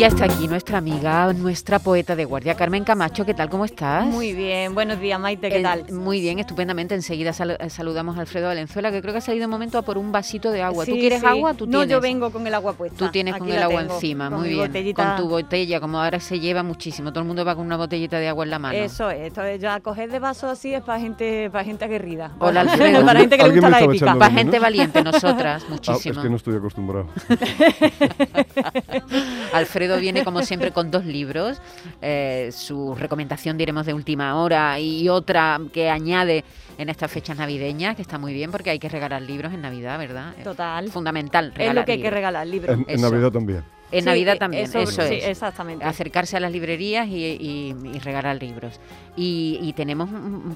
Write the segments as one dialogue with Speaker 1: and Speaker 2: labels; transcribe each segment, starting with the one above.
Speaker 1: Ya está aquí nuestra amiga, nuestra poeta de guardia, Carmen Camacho. ¿Qué tal? ¿Cómo estás?
Speaker 2: Muy bien, buenos días Maite, ¿qué
Speaker 1: Eh,
Speaker 2: tal?
Speaker 1: Muy bien, estupendamente. Enseguida sal- eh, saludamos a Alfredo Valenzuela, que creo que ha salido un momento a por un vasito de agua. ¿Tú quieres
Speaker 2: sí.
Speaker 1: agua? Tú
Speaker 2: no,
Speaker 1: tienes.
Speaker 2: yo vengo con el agua puesta.
Speaker 1: Tú tienes
Speaker 2: Aquí
Speaker 1: con el agua
Speaker 2: tengo,
Speaker 1: encima, muy bien.
Speaker 2: botellita.
Speaker 1: Con tu botella, como ahora se lleva muchísimo. Todo el mundo va con una botellita de agua en la mano.
Speaker 2: Eso es, esto es, ya coger de vaso así es para gente, para gente aguerrida.
Speaker 1: Hola, Alfredo.
Speaker 2: para gente que le gusta la épica.
Speaker 1: Para gente valiente, nosotras,
Speaker 3: Ah, es
Speaker 1: muchísimo.
Speaker 3: que no estoy acostumbrado.
Speaker 1: Alfredo viene como siempre con dos libros, eh, su recomendación diremos de última hora y otra que añade en estas fechas navideñas, que está muy bien porque hay que regalar libros en Navidad, ¿verdad? Es
Speaker 2: Total.
Speaker 1: fundamental
Speaker 2: Es lo que hay que
Speaker 1: libros.
Speaker 2: regalar, libros.
Speaker 3: En. Navidad también.
Speaker 1: En
Speaker 2: Sí,
Speaker 1: Navidad también, eso,
Speaker 2: eso, sí,
Speaker 1: es.
Speaker 2: exactamente.
Speaker 1: Acercarse a las librerías y, y- y regalar libros. Y, y tenemos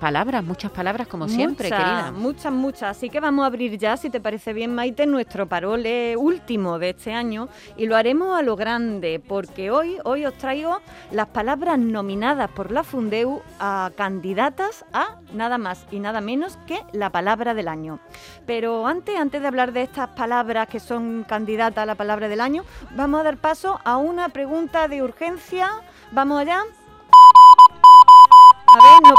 Speaker 1: palabras, muchas palabras como siempre,
Speaker 2: muchas,
Speaker 1: querida.
Speaker 2: Muchas, muchas. Así que vamos a abrir ya, si te parece bien, Maite, nuestro parole último de este año y lo haremos a lo grande, porque hoy, hoy os traigo las palabras nominadas por la Fundeu a candidatas a nada más y nada menos que la palabra del año. Pero antes, antes de hablar de estas palabras que son candidatas a la palabra del año, vamos a dar paso a una pregunta de urgencia. Vamos allá.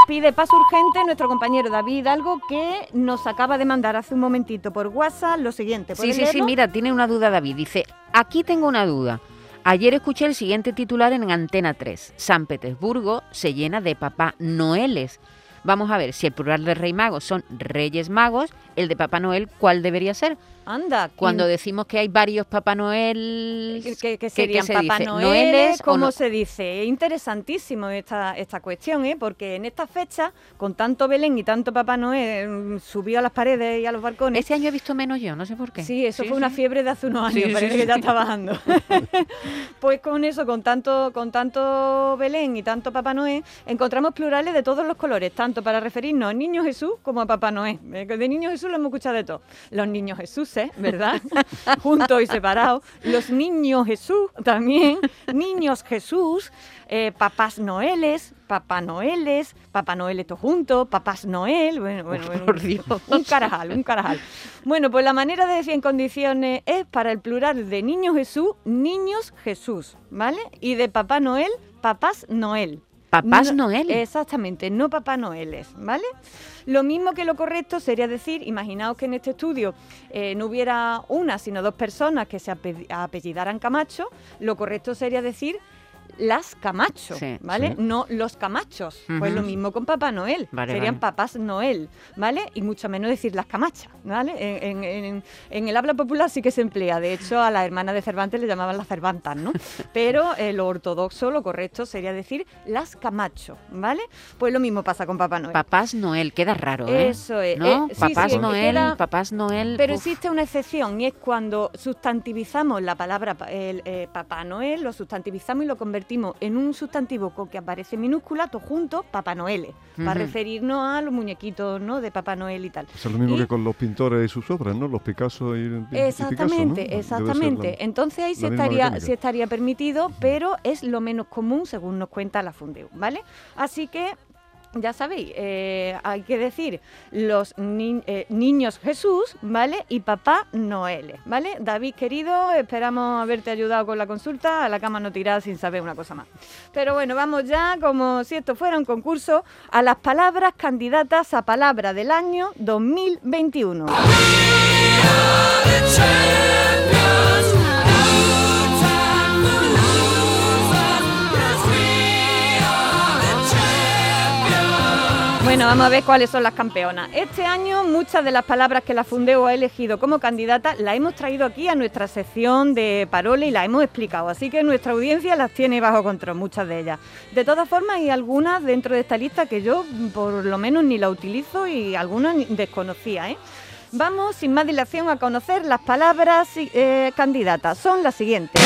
Speaker 2: Pide paso urgente nuestro compañero David algo que nos acaba de mandar hace un momentito por WhatsApp lo siguiente.
Speaker 1: Sí,
Speaker 2: ¿Puedes
Speaker 1: sí, sí, mira, tiene una duda David. Dice, aquí tengo una duda. Ayer escuché el siguiente titular en Antena 3. San Petersburgo se llena de Papá Noeles. Vamos a ver si el plural de Rey Mago son Reyes Magos, el de Papá Noel, ¿cuál debería ser?
Speaker 2: Anda,
Speaker 1: Cuando
Speaker 2: ¿quién-
Speaker 1: decimos que hay varios Papá Noel...
Speaker 2: que
Speaker 1: ¿qué
Speaker 2: serían
Speaker 1: se
Speaker 2: Papá
Speaker 1: dice?
Speaker 2: Noel,
Speaker 1: ¿Noeles
Speaker 2: ¿cómo
Speaker 1: no?
Speaker 2: se dice? Es interesantísimo esta, esta cuestión, ¿eh? porque en esta fecha, con tanto Belén y tanto Papá Noel mm, subido a las paredes y a los balcones,
Speaker 1: Este año he visto menos yo, no sé por qué.
Speaker 2: Sí, eso
Speaker 1: Sí,
Speaker 2: fue una fiebre de hace unos años,
Speaker 1: sí,
Speaker 2: parece que ya está bajando. pues con eso, con tanto, con tanto Belén y tanto Papá Noel, encontramos plurales de todos los colores, tanto para referirnos a Niño Jesús como a Papá Noel. Eh, De Niño Jesús lo hemos escuchado de todo. Los niños Jesuses, ¿verdad? Juntos y separados. Los niños Jesús también. Niños Jesús. eh, papás Noeles, Papá Noeles, Papá Noel todo junto, Papás Noel. Bueno, bueno, bueno,
Speaker 1: por Dios.
Speaker 2: un carajal, un carajal. Bueno, pues la manera de decir en condiciones es para el plural de Niño Jesús, Niños Jesús, ¿vale? Y de Papá Noel, Papás Noel.
Speaker 1: Papás
Speaker 2: No-
Speaker 1: Noel.
Speaker 2: Exactamente, no Papá Noeles, ¿vale? Lo mismo que lo correcto sería decir, imaginaos que en este estudio eh, no hubiera una, sino dos personas que se ape- apellidaran Camacho, lo correcto sería decir las Camacho,
Speaker 1: Sí.
Speaker 2: ¿vale?
Speaker 3: Sí.
Speaker 2: No los Camachos. Pues lo mismo con Papá Noel.
Speaker 1: Vale,
Speaker 2: Serían
Speaker 1: vale.
Speaker 2: papás Noel, ¿vale? Y mucho menos decir las Camachas, ¿vale? En, en- en- en el habla popular sí que se emplea. De hecho, a la hermana de Cervantes le llamaban las Cervantas, ¿no? Pero eh, lo ortodoxo, lo correcto sería decir las Camacho, ¿vale? Pues lo mismo pasa con Papá Noel.
Speaker 1: Papás Noel, queda raro, ¿eh?
Speaker 2: Eso es.
Speaker 1: ¿No?
Speaker 2: eh, sí,
Speaker 1: Papás Noel,
Speaker 2: queda-
Speaker 1: Papás Noel...
Speaker 2: pero
Speaker 1: uf.
Speaker 2: existe una excepción y es cuando sustantivizamos la palabra pa- el, eh, Papá Noel, lo sustantivizamos y lo convertimos en un sustantivo con que aparece minúscula, todo junto, Papá Noel, para referirnos a los muñequitos ¿no? de Papá Noel y tal.
Speaker 3: Eso es lo mismo
Speaker 2: Y-
Speaker 3: que con los pintores y sus obras, ¿no? Los Picasso y, y- y Picasso, ¿no?
Speaker 2: Exactamente, exactamente.
Speaker 3: la-
Speaker 2: Entonces ahí sí estaría,
Speaker 3: mecánica.
Speaker 2: sí estaría permitido, pero es lo menos común según nos cuenta la Fundeu, ¿vale? Así que ya sabéis, eh, hay que decir los eh, niños Jesús, ¿vale? Y papá Noel, ¿vale? David, querido, esperamos haberte ayudado con la consulta, a la cama no tirada sin saber una cosa más. Pero bueno, vamos ya, como si esto fuera un concurso, a las palabras candidatas a palabra del año 2021. Bueno, vamos a ver cuáles son las campeonas. Este año muchas de las palabras que la Fundeo ha elegido como candidata las hemos traído aquí a nuestra sección de parole y las hemos explicado. Así que nuestra audiencia las tiene bajo control, muchas de ellas. De todas formas, hay algunas dentro de esta lista que yo por lo menos ni la utilizo y algunas desconocía. ¿eh? Vamos sin más dilación a conocer las palabras eh, candidatas. Son las siguientes.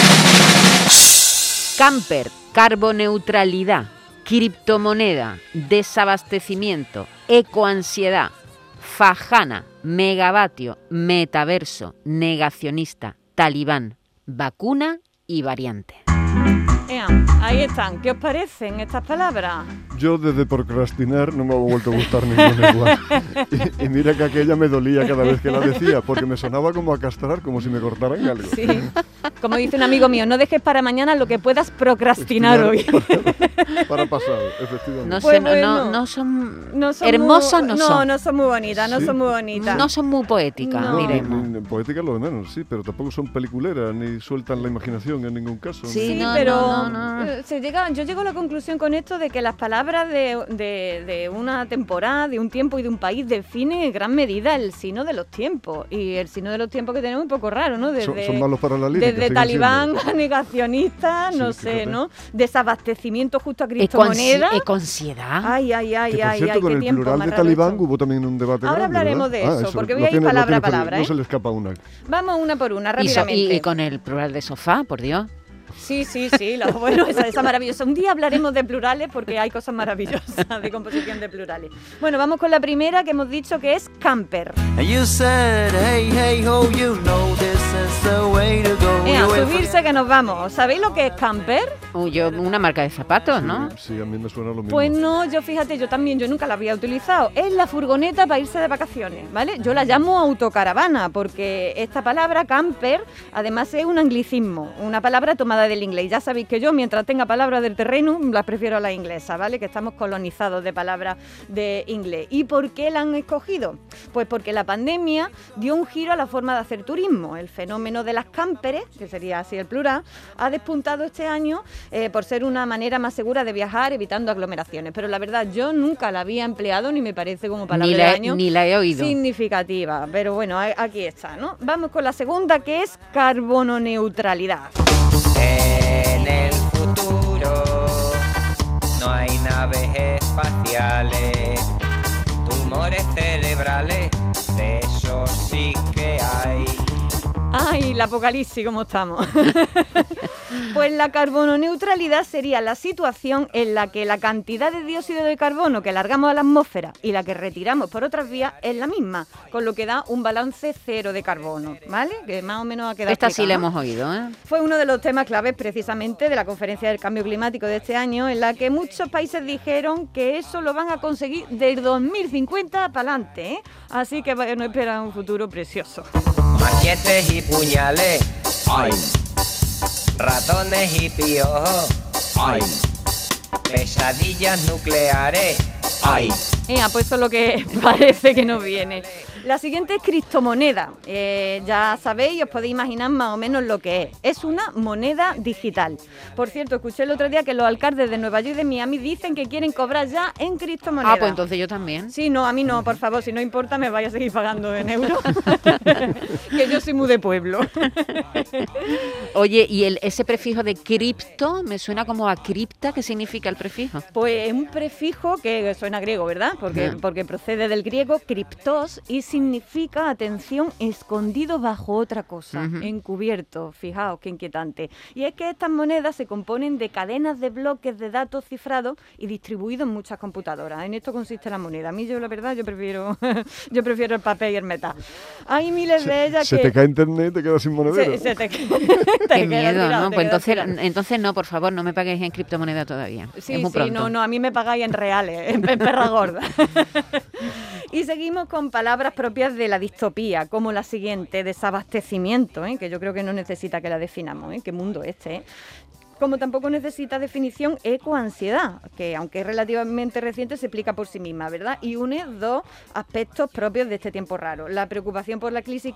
Speaker 1: Camper, carboneutralidad, criptomoneda, desabastecimiento, ecoansiedad, fajana, megavatio, metaverso, negacionista, talibán, vacuna y variante.
Speaker 2: Ahí están. ¿Qué os parecen estas palabras?
Speaker 3: Yo desde procrastinar no me ha vuelto a gustar ninguna igual. Y, y mira que aquella me dolía cada vez que la decía, porque me sonaba como a castrar, como si me cortaran algo.
Speaker 2: Sí. Como dice un amigo mío, no dejes para mañana lo que puedas procrastinar hoy.
Speaker 3: Para pasado, efectivamente.
Speaker 1: No,
Speaker 2: Pues
Speaker 1: no, no, no son
Speaker 2: No son
Speaker 1: hermosas,
Speaker 2: muy-
Speaker 1: no,
Speaker 2: no,
Speaker 1: son.
Speaker 2: no son muy bonitas, no
Speaker 3: Sí.
Speaker 2: son muy bonitas.
Speaker 1: No son muy poéticas,
Speaker 2: No.
Speaker 1: diremos.
Speaker 3: Ni- ni Poética lo de menos, sí, pero tampoco son peliculeras, ni sueltan la imaginación en ningún caso.
Speaker 1: Sí, no,
Speaker 2: pero
Speaker 1: no, no, no.
Speaker 2: Se llega, yo llego a la conclusión con esto de que las palabras de, de- de una temporada, de un tiempo y de un país definen en gran medida el signo de los tiempos. Y el signo de los tiempos que tenemos es un poco raro, ¿no?
Speaker 3: Son- son malos para la lírica,
Speaker 2: Desde talibán a negacionista,
Speaker 3: Sí,
Speaker 2: no sé,
Speaker 3: fíjate.
Speaker 2: ¿no? Desabastecimiento justo a criptomoneda.
Speaker 1: Econciedad.
Speaker 2: Ay, ay, ay,
Speaker 3: Que por
Speaker 2: ay,
Speaker 3: cierto,
Speaker 2: ay,
Speaker 3: con
Speaker 2: qué
Speaker 3: el
Speaker 2: tiempo
Speaker 3: plural de talibán hubo también un debate
Speaker 2: Ahora
Speaker 3: grande,
Speaker 2: hablaremos
Speaker 3: ¿verdad?
Speaker 2: de eso, porque voy a ir palabra a palabra,
Speaker 3: No
Speaker 2: ¿eh?
Speaker 3: se le escapa una.
Speaker 2: Vamos una por una,
Speaker 1: Y, so- y-
Speaker 2: rápidamente.
Speaker 1: y con el plural de sofá, por Dios.
Speaker 2: Sí, sí, sí, lo, bueno, esa, esa maravillosa. Un día hablaremos de plurales porque hay cosas maravillosas de composición de plurales. Bueno, vamos con la primera que hemos dicho que es camper.
Speaker 4: And you said, hey, hey, ho, you know this is the way to go.
Speaker 2: Eh, a subirse que nos vamos. ¿Sabéis lo que es camper?
Speaker 1: Uy, yo, una marca de zapatos, ¿no?
Speaker 3: Sí, a mí me suena lo mismo.
Speaker 2: Pues no, yo fíjate, yo también, yo nunca la había utilizado. Es la furgoneta para irse de vacaciones, ¿vale? Yo la llamo autocaravana porque esta palabra camper además es un anglicismo, una palabra tomada del inglés. Ya sabéis que yo mientras tenga palabras del terreno las prefiero a la inglesa, ¿vale? Que estamos colonizados de palabras de inglés. ¿Y por qué la han escogido? Pues porque la pandemia dio un giro a la forma de hacer turismo. El fenómeno de las camperes, que sería así el plural, ha despuntado este año eh, por ser una manera más segura de viajar evitando aglomeraciones. Pero la verdad, yo nunca la había empleado ni me parece como palabra
Speaker 1: Ni
Speaker 2: del
Speaker 1: la, he-
Speaker 2: año
Speaker 1: ni la he oído.
Speaker 2: significativa. Pero bueno, aquí está, ¿no? Vamos con la segunda que es carbono neutralidad.
Speaker 5: En el futuro no hay naves espaciales, tumores cerebrales, de eso sí que hay.
Speaker 2: Ay, el apocalipsis, ¿cómo estamos? pues la carbono neutralidad sería la situación en la que la cantidad de dióxido de carbono que largamos a la atmósfera y la que retiramos por otras vías es la misma, con lo que da un balance cero de carbono, ¿vale? Que más o menos ha quedado
Speaker 1: Esta sí la hemos oído, ¿eh?
Speaker 2: Fue uno de los temas claves precisamente de la conferencia del cambio climático de este año, en la que muchos países dijeron que eso lo van a conseguir del 2050 para adelante, ¿eh? Así que bueno, espera un futuro precioso.
Speaker 5: Machetes y puñales, ay. Ratones y piojos, ay. Pesadillas nucleares, ay.
Speaker 2: Ea, pues eso es lo que parece que nos viene. La siguiente es criptomoneda. Eh, ya sabéis, os podéis imaginar más o menos lo que es. Es una moneda digital. Por cierto, escuché el otro día que los alcaldes de Nueva York y de Miami dicen que quieren cobrar ya en criptomoneda.
Speaker 1: Ah, pues entonces yo también.
Speaker 2: Sí, no, a mí no, por favor, si no importa me vaya a seguir pagando en euros. que yo soy muy de pueblo.
Speaker 1: Oye, y el, ese prefijo de cripto me suena como a cripta, ¿qué significa el prefijo?
Speaker 2: Pues es un prefijo que suena griego, ¿verdad? Porque, porque procede del griego criptos y significa, atención, escondido bajo otra cosa, encubierto. Fijaos qué inquietante. Y es que estas monedas se componen de cadenas de bloques de datos cifrados y distribuidos en muchas computadoras. En esto consiste la moneda. A mí yo la verdad yo prefiero yo prefiero el papel y el metal. Hay miles de ellas
Speaker 3: Se
Speaker 2: que
Speaker 3: te cae internet y te quedas sin monedero.
Speaker 2: se, se te, te
Speaker 1: Qué miedo,
Speaker 2: tirado,
Speaker 1: ¿no? Pues entonces,
Speaker 2: tirado.
Speaker 1: entonces no, por favor, no me paguéis en criptomoneda todavía.
Speaker 2: Sí,
Speaker 1: es muy
Speaker 2: sí,
Speaker 1: pronto.
Speaker 2: no, no, a mí me pagáis en reales, en, en perra gorda. y seguimos con palabras propias de la distopía, como la siguiente, desabastecimiento, ¿eh? que yo creo que no necesita que la definamos, ¿eh? qué mundo este. ¿eh? Como tampoco necesita definición ecoansiedad, que aunque es relativamente reciente se explica por sí misma, ¿verdad? Y une dos aspectos propios de este tiempo raro. La preocupación por la crisis,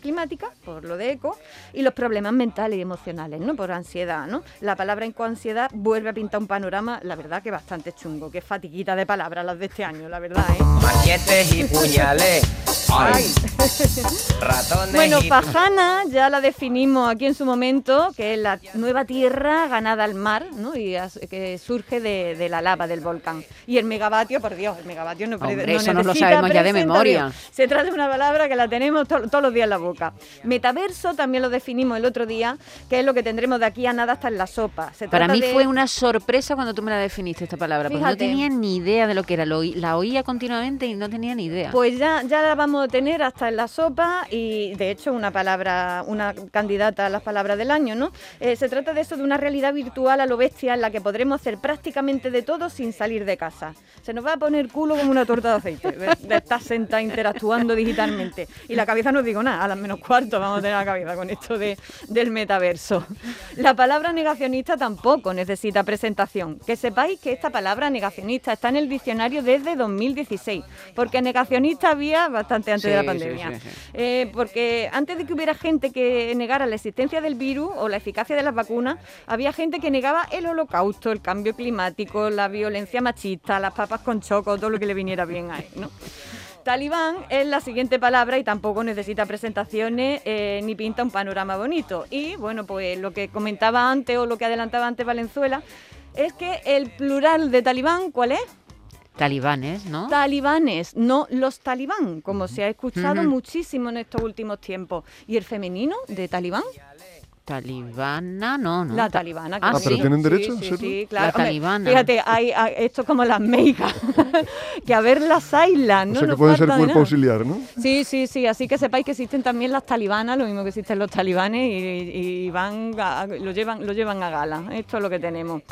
Speaker 2: climática, por lo de eco, y los problemas mentales y emocionales, ¿no? Por ansiedad, ¿no? La palabra ecoansiedad vuelve a pintar un panorama, la verdad que bastante chungo, que fatiguita de palabras las de este año, la verdad, ¿eh?
Speaker 5: Machetes y puñales, ay. Ratones
Speaker 2: Bueno,
Speaker 5: y
Speaker 2: Pajana ya la definimos aquí en su momento, que es la nueva tierra ganada al mar, ¿no? Y as- que surge de, de la lava del volcán. Y el megavatio, por Dios, el megavatio no,
Speaker 1: Hombre,
Speaker 2: no
Speaker 1: eso nos lo sabemos ya de memoria.
Speaker 2: Se trata de una palabra que la tenemos to- todos los días en la boca. Metaverso también lo definimos el otro día, que es lo que tendremos de aquí a nada hasta en la sopa. Se
Speaker 1: Para mí
Speaker 2: de-
Speaker 1: fue una sorpresa cuando tú me la definiste esta palabra, porque no tenía ni idea de lo que era. Lo la oía continuamente y no tenía ni idea.
Speaker 2: Pues ya, ya la vamos tener hasta en la sopa y de hecho una palabra, una candidata a las palabras del año, ¿no? Eh, se trata de eso, de una realidad virtual a lo bestia en la que podremos hacer prácticamente de todo sin salir de casa. Se nos va a poner culo como una torta de aceite, de, estar sentada interactuando digitalmente. Y la cabeza no digo nada, a las menos cuarto vamos a tener la cabeza con esto de, del metaverso. La palabra negacionista tampoco necesita presentación. Que sepáis que esta palabra negacionista está en el diccionario desde 2016, porque negacionista había bastante antes de la pandemia.
Speaker 1: sí, sí.
Speaker 2: Eh, porque antes de que hubiera gente que negara la existencia del virus o la eficacia de las vacunas, había gente que negaba el holocausto, el cambio climático, la violencia machista, las papas con choco, todo lo que le viniera bien a él, ¿no? Talibán es la siguiente palabra y tampoco necesita presentaciones eh, ni pinta un panorama bonito. Y bueno, pues lo que comentaba antes o lo que adelantaba antes Valenzuela es que el plural de talibán, ¿cuál es?
Speaker 1: Talibanes, ¿no?
Speaker 2: Talibanes, no los talibán, como se ha escuchado muchísimo en estos últimos tiempos. ¿Y el femenino de talibán?
Speaker 1: Talibana, no, no.
Speaker 2: La
Speaker 1: Ta-
Speaker 2: talibana.
Speaker 1: Ah,
Speaker 2: que
Speaker 1: ¿pero
Speaker 2: sí.
Speaker 3: tienen derecho,
Speaker 2: Sí,
Speaker 3: en
Speaker 2: sí,
Speaker 3: serio?
Speaker 2: sí, claro.
Speaker 1: La
Speaker 2: Hombre,
Speaker 1: talibana.
Speaker 2: Fíjate, hay, hay- esto es como las meicas, que a ver las islas,
Speaker 3: O
Speaker 2: ¿no?
Speaker 3: sea que
Speaker 2: No
Speaker 3: pueden ser cuerpo
Speaker 2: nada.
Speaker 3: auxiliar, ¿no?
Speaker 2: Sí, sí, sí, así que sepáis que existen también las talibanas, lo mismo que existen los talibanes y, y van a- lo llevan lo llevan a gala. Esto es lo que tenemos.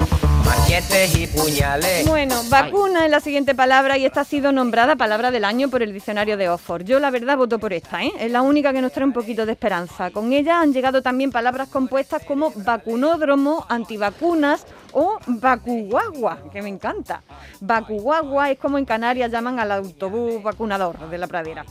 Speaker 5: Machetes y puñales.
Speaker 2: Bueno, vacuna es la siguiente palabra y esta ha sido nombrada palabra del año por el diccionario de Oxford. Yo la verdad voto por esta, ¿eh? es la única que nos trae un poquito de esperanza. Con ella han llegado también palabras compuestas como vacunódromo, antivacunas o vacuguagua, que me encanta. Vacuguagua es como en Canarias llaman al autobús vacunador de la pradera.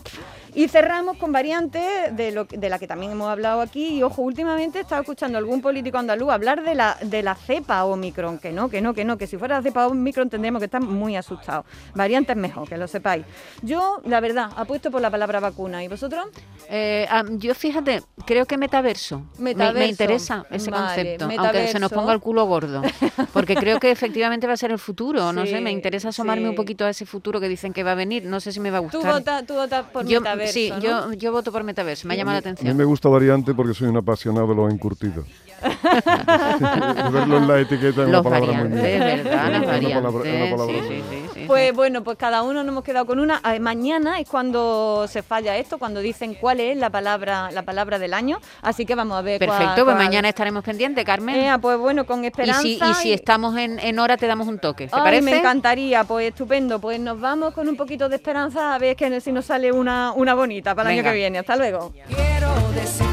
Speaker 2: Y cerramos con variantes de, lo, de la que también hemos hablado aquí. Y ojo, últimamente he estado escuchando a algún político andaluz hablar de la, de la cepa Omicron. Que no, que no, que no, que si fuera la cepa Omicron tendríamos que estar muy asustados. Variantes mejor, que lo sepáis. Yo, la verdad, apuesto por la palabra vacuna. ¿Y vosotros?
Speaker 1: Eh, yo fíjate, creo que metaverso. Me- Me,
Speaker 2: Metaverso.
Speaker 1: interesa ese
Speaker 2: Vale,
Speaker 1: concepto, aunque se nos
Speaker 2: metaverso.
Speaker 1: ponga el culo gordo. Porque creo que efectivamente va a ser el futuro. No sé, me interesa asomarme
Speaker 2: sí.
Speaker 1: un poquito a ese futuro que dicen que va a venir. No sé si me va a
Speaker 2: Tú
Speaker 1: gustar.
Speaker 2: votas tú votas por
Speaker 1: yo,
Speaker 2: metaverso,
Speaker 1: sí,
Speaker 2: ¿no?
Speaker 1: yo, yo voto por metaverso. Me ha llamado la
Speaker 3: A mí
Speaker 1: atención.
Speaker 3: me gusta variante porque soy un apasionado de los encurtidos. Verlo en la etiqueta es una
Speaker 1: Los
Speaker 3: palabra muy
Speaker 1: sí,
Speaker 2: Pues
Speaker 1: sí.
Speaker 2: bueno, pues cada uno nos hemos quedado con una. Ah, Mañana es cuando se falla esto, cuando dicen cuál es la palabra, la palabra del año. Así que vamos a ver. cuál-
Speaker 1: Perfecto, pues
Speaker 2: cuál-
Speaker 1: mañana estaremos pendientes, Carmen.
Speaker 2: Eh, pues bueno, con
Speaker 1: y,
Speaker 2: esperanza.
Speaker 1: si, y si estamos en, en hora, te damos un toque. ¿Te
Speaker 2: Ay,
Speaker 1: parece?
Speaker 2: me encantaría, pues estupendo. Pues nos vamos con un poquito de esperanza a ver que si nos sale una, una bonita para el año que viene. Hasta luego.
Speaker 4: Quiero decir